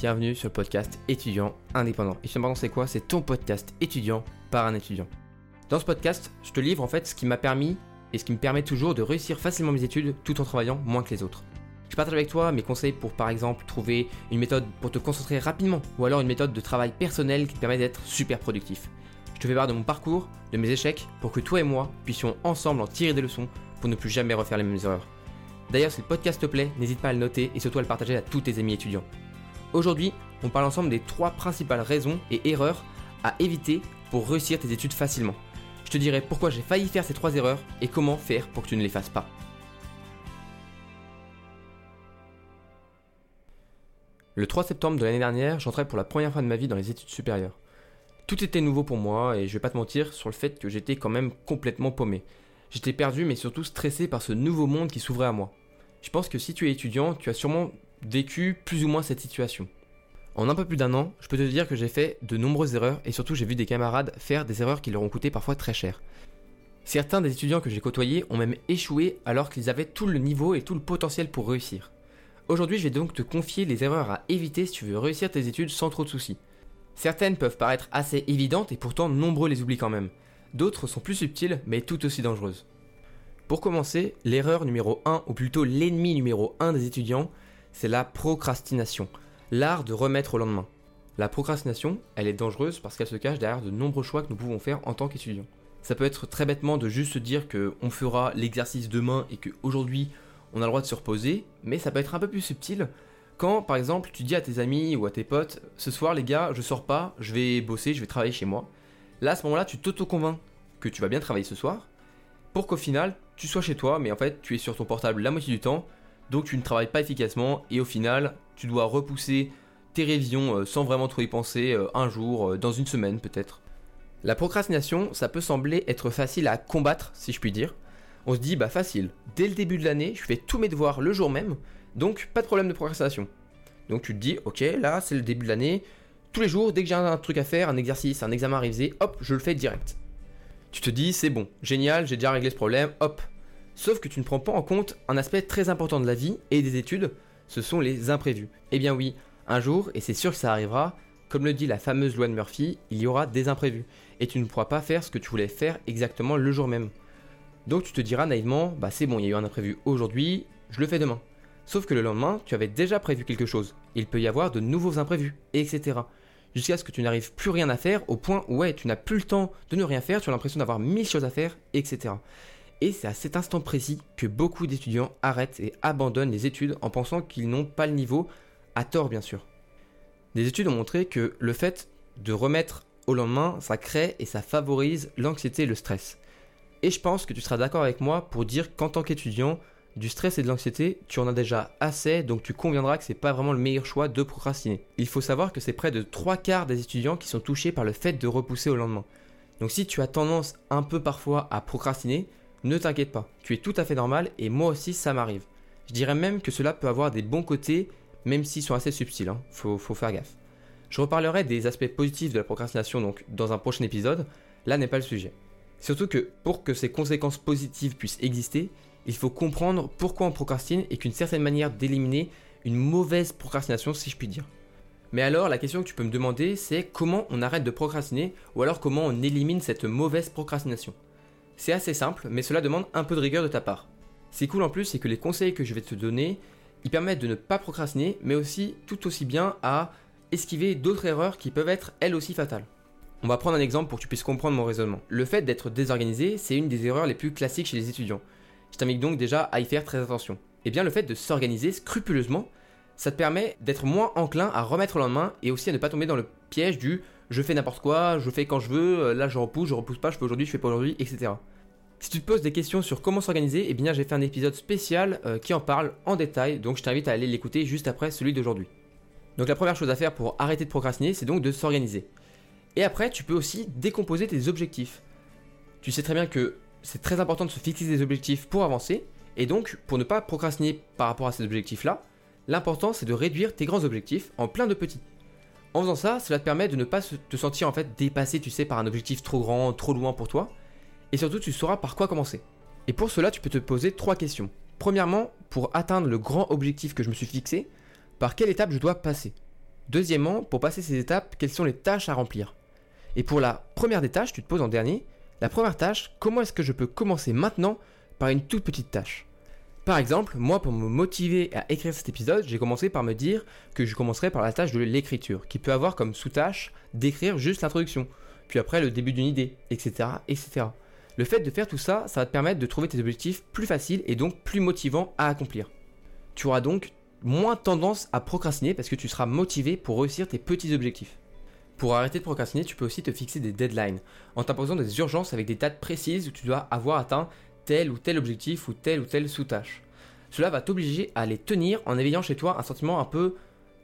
bienvenue sur le podcast étudiant indépendant. Et indépendant c'est quoi? C'est ton podcast étudiant par un étudiant. Dans ce podcast, je te livre en fait ce qui m'a permis et ce qui me permet toujours de réussir facilement mes études tout en travaillant moins que les autres. Je partage avec toi mes conseils pour par exemple trouver une méthode pour te concentrer rapidement ou alors une méthode de travail personnel qui te permet d'être super productif. Je te fais part de mon parcours, de mes échecs pour que toi et moi puissions ensemble en tirer des leçons pour ne plus jamais refaire les mêmes erreurs. D'ailleurs, si le podcast te plaît, n'hésite pas à le noter et surtout à le partager à tous tes amis étudiants. Aujourd'hui, on parle ensemble des trois principales raisons et erreurs à éviter pour réussir tes études facilement. Je te dirai pourquoi j'ai failli faire ces trois erreurs et comment faire pour que tu ne les fasses pas. Le 3 septembre de l'année dernière, j'entrais pour la première fois de ma vie dans les études supérieures. Tout était nouveau pour moi et je vais pas te mentir sur le fait que j'étais quand même complètement paumé. J'étais perdu mais surtout stressé par ce nouveau monde qui s'ouvrait à moi. Je pense que si tu es étudiant, tu as sûrement vécu plus ou moins cette situation. En un peu plus d'un an, je peux te dire que j'ai fait de nombreuses erreurs et surtout j'ai vu des camarades faire des erreurs qui leur ont coûté parfois très cher. Certains des étudiants que j'ai côtoyés ont même échoué alors qu'ils avaient tout le niveau et tout le potentiel pour réussir. Aujourd'hui, je vais donc te confier les erreurs à éviter si tu veux réussir tes études sans trop de soucis. Certaines peuvent paraître assez évidentes et pourtant nombreux les oublient quand même. D'autres sont plus subtiles mais tout aussi dangereuses. Pour commencer, l'erreur numéro 1, ou plutôt l'ennemi numéro 1 des étudiants, c'est la procrastination, l'art de remettre au lendemain. La procrastination, elle est dangereuse parce qu'elle se cache derrière de nombreux choix que nous pouvons faire en tant qu'étudiants. Ça peut être très bêtement de juste se dire qu'on fera l'exercice demain et qu'aujourd'hui on a le droit de se reposer, mais ça peut être un peu plus subtil quand par exemple tu dis à tes amis ou à tes potes ce soir les gars je sors pas, je vais bosser, je vais travailler chez moi. Là à ce moment-là tu t'auto-convaincs que tu vas bien travailler ce soir pour qu'au final tu sois chez toi mais en fait tu es sur ton portable la moitié du temps donc tu ne travailles pas efficacement et au final, tu dois repousser tes révisions euh, sans vraiment trop y penser euh, un jour, euh, dans une semaine peut-être. La procrastination, ça peut sembler être facile à combattre, si je puis dire. On se dit, bah facile, dès le début de l'année, je fais tous mes devoirs le jour même, donc pas de problème de procrastination. Donc tu te dis, ok, là c'est le début de l'année, tous les jours, dès que j'ai un truc à faire, un exercice, un examen à réviser, hop, je le fais direct. Tu te dis, c'est bon, génial, j'ai déjà réglé ce problème, hop, Sauf que tu ne prends pas en compte un aspect très important de la vie et des études, ce sont les imprévus. Eh bien oui, un jour, et c'est sûr que ça arrivera, comme le dit la fameuse loi de Murphy, il y aura des imprévus, et tu ne pourras pas faire ce que tu voulais faire exactement le jour même. Donc tu te diras naïvement, bah c'est bon, il y a eu un imprévu aujourd'hui, je le fais demain. Sauf que le lendemain, tu avais déjà prévu quelque chose, il peut y avoir de nouveaux imprévus, etc. Jusqu'à ce que tu n'arrives plus rien à faire, au point où ouais, tu n'as plus le temps de ne rien faire, tu as l'impression d'avoir mille choses à faire, etc. Et c'est à cet instant précis que beaucoup d'étudiants arrêtent et abandonnent les études en pensant qu'ils n'ont pas le niveau, à tort bien sûr. Des études ont montré que le fait de remettre au lendemain, ça crée et ça favorise l'anxiété et le stress. Et je pense que tu seras d'accord avec moi pour dire qu'en tant qu'étudiant, du stress et de l'anxiété, tu en as déjà assez, donc tu conviendras que c'est pas vraiment le meilleur choix de procrastiner. Il faut savoir que c'est près de 3 quarts des étudiants qui sont touchés par le fait de repousser au lendemain. Donc si tu as tendance un peu parfois à procrastiner, ne t'inquiète pas, tu es tout à fait normal et moi aussi ça m'arrive. Je dirais même que cela peut avoir des bons côtés, même s'ils sont assez subtils, hein. faut, faire gaffe. Je reparlerai des aspects positifs de la procrastination donc dans un prochain épisode, là n'est pas le sujet. Surtout que pour que ces conséquences positives puissent exister, il faut comprendre pourquoi on procrastine et qu'une certaine manière d'éliminer une mauvaise procrastination si je puis dire. Mais alors la question que tu peux me demander c'est comment on arrête de procrastiner ou alors comment on élimine cette mauvaise procrastination? C'est assez simple, mais cela demande un peu de rigueur de ta part. C'est cool en plus, c'est que les conseils que je vais te donner, ils permettent de ne pas procrastiner, mais aussi tout aussi bien à esquiver d'autres erreurs qui peuvent être elles aussi fatales. On va prendre un exemple pour que tu puisses comprendre mon raisonnement. Le fait d'être désorganisé, c'est une des erreurs les plus classiques chez les étudiants. Je t'invite donc déjà à y faire très attention. Et eh bien le fait de s'organiser scrupuleusement, ça te permet d'être moins enclin à remettre le lendemain et aussi à ne pas tomber dans le piège du je fais n'importe quoi, je fais quand je veux, euh, là je repousse, je repousse pas, je fais aujourd'hui, je fais pas aujourd'hui, etc. Si tu te poses des questions sur comment s'organiser, eh bien j'ai fait un épisode spécial euh, qui en parle en détail, donc je t'invite à aller l'écouter juste après celui d'aujourd'hui. Donc la première chose à faire pour arrêter de procrastiner, c'est donc de s'organiser. Et après, tu peux aussi décomposer tes objectifs. Tu sais très bien que c'est très important de se fixer des objectifs pour avancer, et donc pour ne pas procrastiner par rapport à ces objectifs-là, l'important c'est de réduire tes grands objectifs en plein de petits. En faisant ça, cela te permet de ne pas te sentir en fait dépassé, tu sais, par un objectif trop grand, trop loin pour toi. Et surtout, tu sauras par quoi commencer. Et pour cela, tu peux te poser trois questions. Premièrement, pour atteindre le grand objectif que je me suis fixé, par quelle étape je dois passer? Deuxièmement, pour passer ces étapes, quelles sont les tâches à remplir? Et pour la première des tâches, tu te poses en dernier, la première tâche, comment est-ce que je peux commencer maintenant par une toute petite tâche? Par exemple, moi, pour me motiver à écrire cet épisode, j'ai commencé par me dire que je commencerai par la tâche de l'écriture, qui peut avoir comme sous-tâche d'écrire juste l'introduction, puis après le début d'une idée, etc., etc. Le fait de faire tout ça, ça va te permettre de trouver tes objectifs plus faciles et donc plus motivants à accomplir. Tu auras donc moins tendance à procrastiner parce que tu seras motivé pour réussir tes petits objectifs. Pour arrêter de procrastiner, tu peux aussi te fixer des deadlines en t'imposant des urgences avec des dates précises où tu dois avoir atteint tel ou tel objectif ou telle ou telle sous-tâche. Cela va t'obliger à les tenir en éveillant chez toi un sentiment un peu,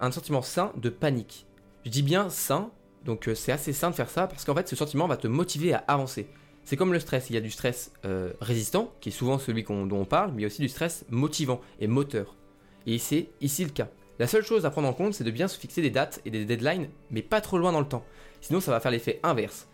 un sentiment sain de panique. Je dis bien sain, donc euh, c'est assez sain de faire ça parce qu'en fait ce sentiment va te motiver à avancer. C'est comme le stress, il y a du stress euh, résistant, qui est souvent celui dont on parle, mais il y a aussi du stress motivant et moteur. Et c'est ici le cas. La seule chose à prendre en compte, c'est de bien se fixer des dates et des deadlines, mais pas trop loin dans le temps. Sinon, ça va faire l'effet inverse.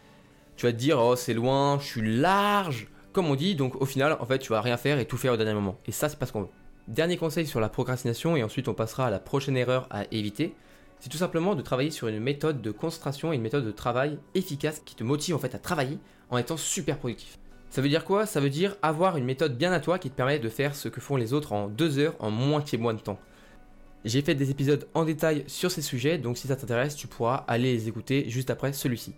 Tu vas te dire, oh, c'est loin, je suis large, comme on dit, donc au final, en fait, tu vas rien faire et tout faire au dernier moment. Et ça, c'est pas ce qu'on veut. Dernier conseil sur la procrastination, et ensuite on passera à la prochaine erreur à éviter, c'est tout simplement de travailler sur une méthode de concentration et une méthode de travail efficace qui te motive en fait à travailler en étant super productif. Ça veut dire quoi? Ça veut dire avoir une méthode bien à toi qui te permet de faire ce que font les autres en deux heures en moitié moins de temps. J'ai fait des épisodes en détail sur ces sujets, donc si ça t'intéresse, tu pourras aller les écouter juste après celui-ci.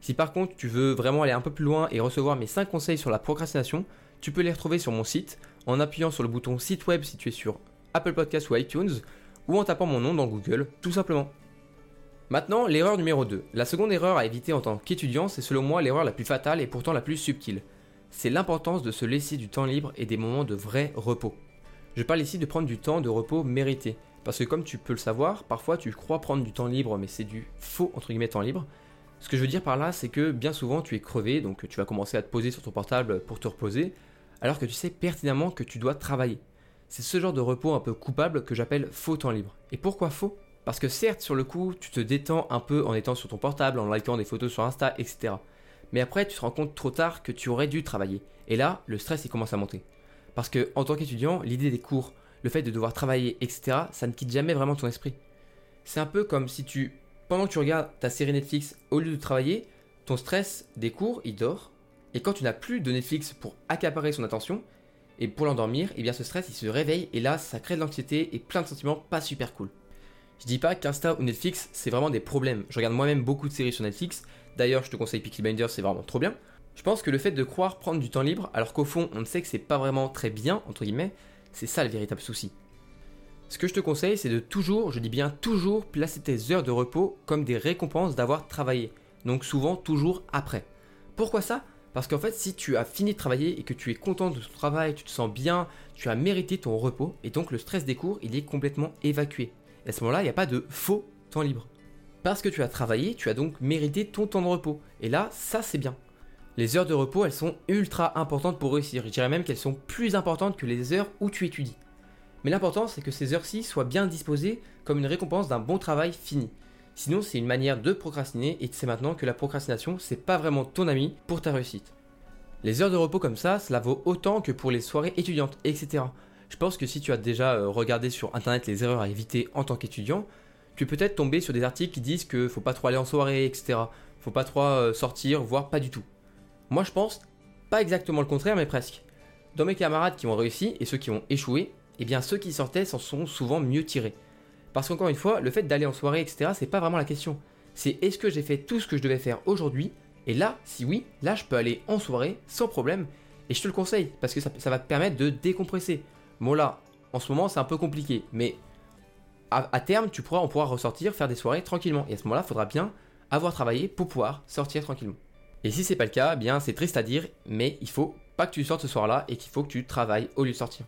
Si par contre tu veux vraiment aller un peu plus loin et recevoir mes 5 conseils sur la procrastination, tu peux les retrouver sur mon site en appuyant sur le bouton site web situé sur Apple Podcasts ou iTunes ou en tapant mon nom dans Google, tout simplement. Maintenant, l'erreur numéro 2. La seconde erreur à éviter en tant qu'étudiant, c'est selon moi l'erreur la plus fatale et pourtant la plus subtile. C'est l'importance de se laisser du temps libre et des moments de vrai repos. Je parle ici de prendre du temps de repos mérité. Parce que comme tu peux le savoir, parfois tu crois prendre du temps libre, mais c'est du faux entre guillemets temps libre. Ce que je veux dire par là, c'est que bien souvent tu es crevé, donc tu vas commencer à te poser sur ton portable pour te reposer, alors que tu sais pertinemment que tu dois travailler. C'est ce genre de repos un peu coupable que j'appelle faux temps libre. Et pourquoi faux? Parce que certes, sur le coup, tu te détends un peu en étant sur ton portable, en likant des photos sur Insta, etc. Mais après, tu te rends compte trop tard que tu aurais dû travailler. Et là, le stress, il commence à monter. Parce que, en tant qu'étudiant, l'idée des cours, le fait de devoir travailler, etc., ça ne quitte jamais vraiment ton esprit. C'est un peu comme si tu pendant que tu regardes ta série Netflix, au lieu de travailler, ton stress des il dort. Et quand tu n'as plus de Netflix pour accaparer son attention, et pour l'endormir, eh bien ce stress il se réveille et là ça crée de l'anxiété et plein de sentiments pas super cool. Je dis pas qu'Insta ou Netflix c'est vraiment des problèmes. Je regarde moi-même beaucoup de séries sur Netflix. D'ailleurs, je te conseille Peaky Blinders, c'est vraiment trop bien. Je pense que le fait de croire prendre du temps libre, alors qu'au fond on sait que c'est pas vraiment très bien, entre guillemets, c'est ça le véritable souci. Ce que je te conseille, c'est de toujours, je dis bien toujours, placer tes heures de repos comme des récompenses d'avoir travaillé. Donc souvent toujours après. Pourquoi ça? Parce qu'en fait, si tu as fini de travailler et que tu es content de ton travail, tu te sens bien, tu as mérité ton repos et donc le stress des cours, il est complètement évacué. Et à ce moment-là, il n'y a pas de faux temps libre. Parce que tu as travaillé, tu as donc mérité ton temps de repos. Et là, ça c'est bien. Les heures de repos, elles sont ultra importantes pour réussir. Je dirais même qu'elles sont plus importantes que les heures où tu étudies. Mais l'important, c'est que ces heures-ci soient bien disposées comme une récompense d'un bon travail fini. Sinon, c'est une manière de procrastiner et tu sais maintenant que la procrastination, c'est pas vraiment ton ami pour ta réussite. Les heures de repos comme ça, cela vaut autant que pour les soirées étudiantes, etc. Je pense que si tu as déjà euh, regardé sur internet les erreurs à éviter en tant qu'étudiant, tu peux peut-être tomber sur des articles qui disent que faut pas trop aller en soirée, etc. Faut pas trop euh, sortir, voire pas du tout. Moi je pense pas exactement le contraire, mais presque. Dans mes camarades qui ont réussi et ceux qui ont échoué, eh bien ceux qui sortaient s'en sont souvent mieux tirés. Parce qu'encore une fois, le fait d'aller en soirée, etc., c'est pas vraiment la question. C'est est-ce que j'ai fait tout ce que je devais faire aujourd'hui? Et là, si oui, là je peux aller en soirée sans problème. Et je te le conseille, parce que ça, va te permettre de décompresser. Bon là, en ce moment c'est un peu compliqué, mais à, terme, tu pourras, on pourra ressortir, faire des soirées tranquillement. Et à ce moment-là, il faudra bien avoir travaillé pour pouvoir sortir tranquillement. Et si c'est pas le cas, eh bien c'est triste à dire, mais il faut pas que tu sortes ce soir-là et qu'il faut que tu travailles au lieu de sortir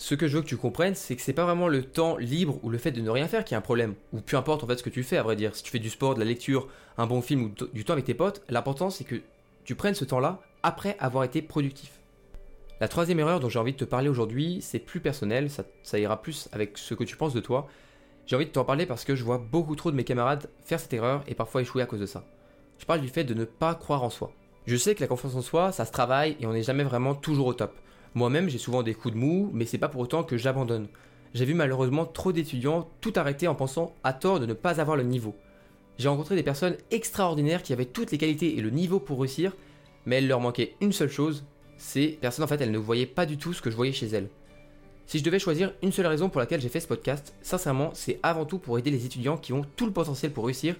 ce que je veux que tu comprennes, c'est que c'est pas vraiment le temps libre ou le fait de ne rien faire qui est un problème. Ou peu importe en fait ce que tu fais, à vrai dire. Si tu fais du sport, de la lecture, un bon film ou du temps avec tes potes, l'important c'est que tu prennes ce temps-là après avoir été productif. La troisième erreur dont j'ai envie de te parler aujourd'hui, c'est plus personnel, ça, ça, ira plus avec ce que tu penses de toi. J'ai envie de t'en parler parce que je vois beaucoup trop de mes camarades faire cette erreur et parfois échouer à cause de ça. Je parle du fait de ne pas croire en soi. Je sais que la confiance en soi, ça se travaille et on n'est jamais vraiment toujours au top. Moi-même, j'ai souvent des coups de mou, mais c'est pas pour autant que j'abandonne. j'ai vu malheureusement trop d'étudiants tout arrêter en pensant à tort de ne pas avoir le niveau. J'ai rencontré des personnes extraordinaires qui avaient toutes les qualités et le niveau pour réussir, mais il leur manquait une seule chose, ces personnes en fait elles ne voyaient pas du tout ce que je voyais chez elles. Si je devais choisir une seule raison pour laquelle j'ai fait ce podcast, sincèrement c'est avant tout pour aider les étudiants qui ont tout le potentiel pour réussir,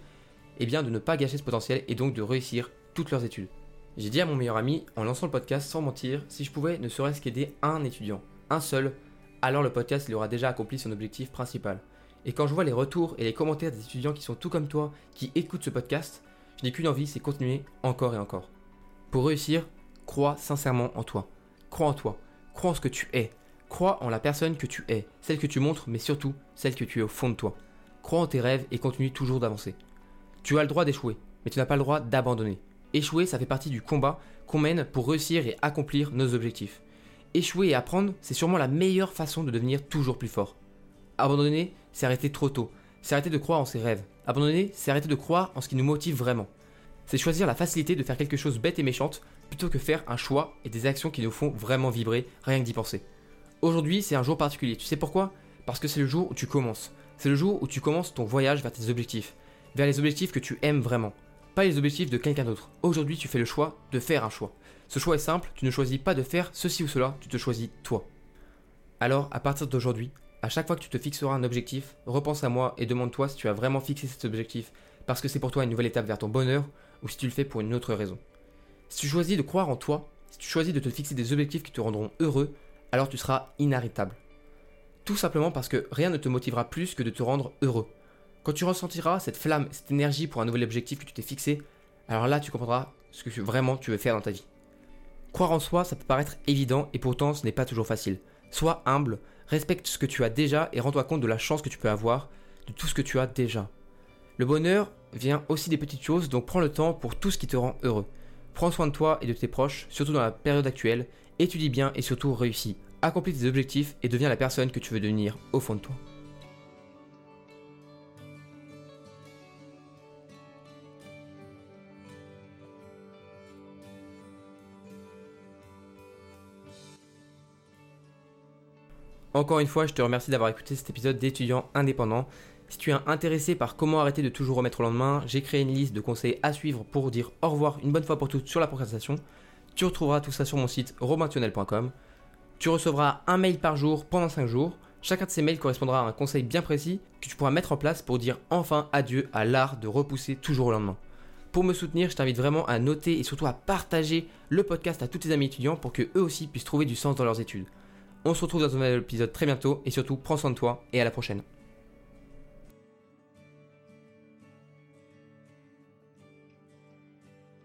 et bien de ne pas gâcher ce potentiel et donc de réussir toutes leurs études. J'ai dit à mon meilleur ami, en lançant le podcast sans mentir, si je pouvais ne serait-ce qu'aider un étudiant, un seul, alors le podcast il aura déjà accompli son objectif principal. Et quand je vois les retours et les commentaires des étudiants qui sont tout comme toi, qui écoutent ce podcast, je n'ai qu'une envie, c'est continuer encore et encore. Pour réussir, crois sincèrement en toi. Crois en toi. Crois en ce que tu es. Crois en la personne que tu es, celle que tu montres, mais surtout celle que tu es au fond de toi. Crois en tes rêves et continue toujours d'avancer. Tu as le droit d'échouer, mais tu n'as pas le droit d'abandonner. Échouer, ça fait partie du combat qu'on mène pour réussir et accomplir nos objectifs. Échouer et apprendre, c'est sûrement la meilleure façon de devenir toujours plus fort. Abandonner, c'est arrêter trop tôt. C'est arrêter de croire en ses rêves. Abandonner, c'est arrêter de croire en ce qui nous motive vraiment. C'est choisir la facilité de faire quelque chose bête et méchante plutôt que faire un choix et des actions qui nous font vraiment vibrer rien que d'y penser. Aujourd'hui, c'est un jour particulier. Tu sais pourquoi? Parce que c'est le jour où tu commences. C'est le jour où tu commences ton voyage vers tes objectifs. Vers les objectifs que tu aimes vraiment. Pas les objectifs de quelqu'un d'autre. Aujourd'hui, tu fais le choix de faire un choix. Ce choix est simple, tu ne choisis pas de faire ceci ou cela, tu te choisis toi. Alors, à partir d'aujourd'hui, à chaque fois que tu te fixeras un objectif, repense à moi et demande-toi si tu as vraiment fixé cet objectif parce que c'est pour toi une nouvelle étape vers ton bonheur ou si tu le fais pour une autre raison. Si tu choisis de croire en toi, si tu choisis de te fixer des objectifs qui te rendront heureux, alors tu seras inarrêtable. Tout simplement parce que rien ne te motivera plus que de te rendre heureux. Quand tu ressentiras cette flamme, cette énergie pour un nouvel objectif que tu t'es fixé, alors là tu comprendras ce que vraiment tu veux faire dans ta vie. Croire en soi, ça peut paraître évident et pourtant ce n'est pas toujours facile. Sois humble, respecte ce que tu as déjà et rends-toi compte de la chance que tu peux avoir, de tout ce que tu as déjà. Le bonheur vient aussi des petites choses, donc prends le temps pour tout ce qui te rend heureux. Prends soin de toi et de tes proches, surtout dans la période actuelle, étudie bien et surtout réussis. Accomplis tes objectifs et deviens la personne que tu veux devenir au fond de toi. Encore une fois, je te remercie d'avoir écouté cet épisode d'étudiants indépendants. Si tu es intéressé par comment arrêter de toujours remettre au lendemain, j'ai créé une liste de conseils à suivre pour dire au revoir une bonne fois pour toutes sur la procrastination. Tu retrouveras tout ça sur mon site romaintunnel.com. Tu recevras un mail par jour pendant 5 jours. Chacun de ces mails correspondra à un conseil bien précis que tu pourras mettre en place pour dire enfin adieu à l'art de repousser toujours au lendemain. Pour me soutenir, je t'invite vraiment à noter et surtout à partager le podcast à tous tes amis étudiants pour que eux aussi puissent trouver du sens dans leurs études. On se retrouve dans un nouvel épisode très bientôt et surtout prends soin de toi et à la prochaine.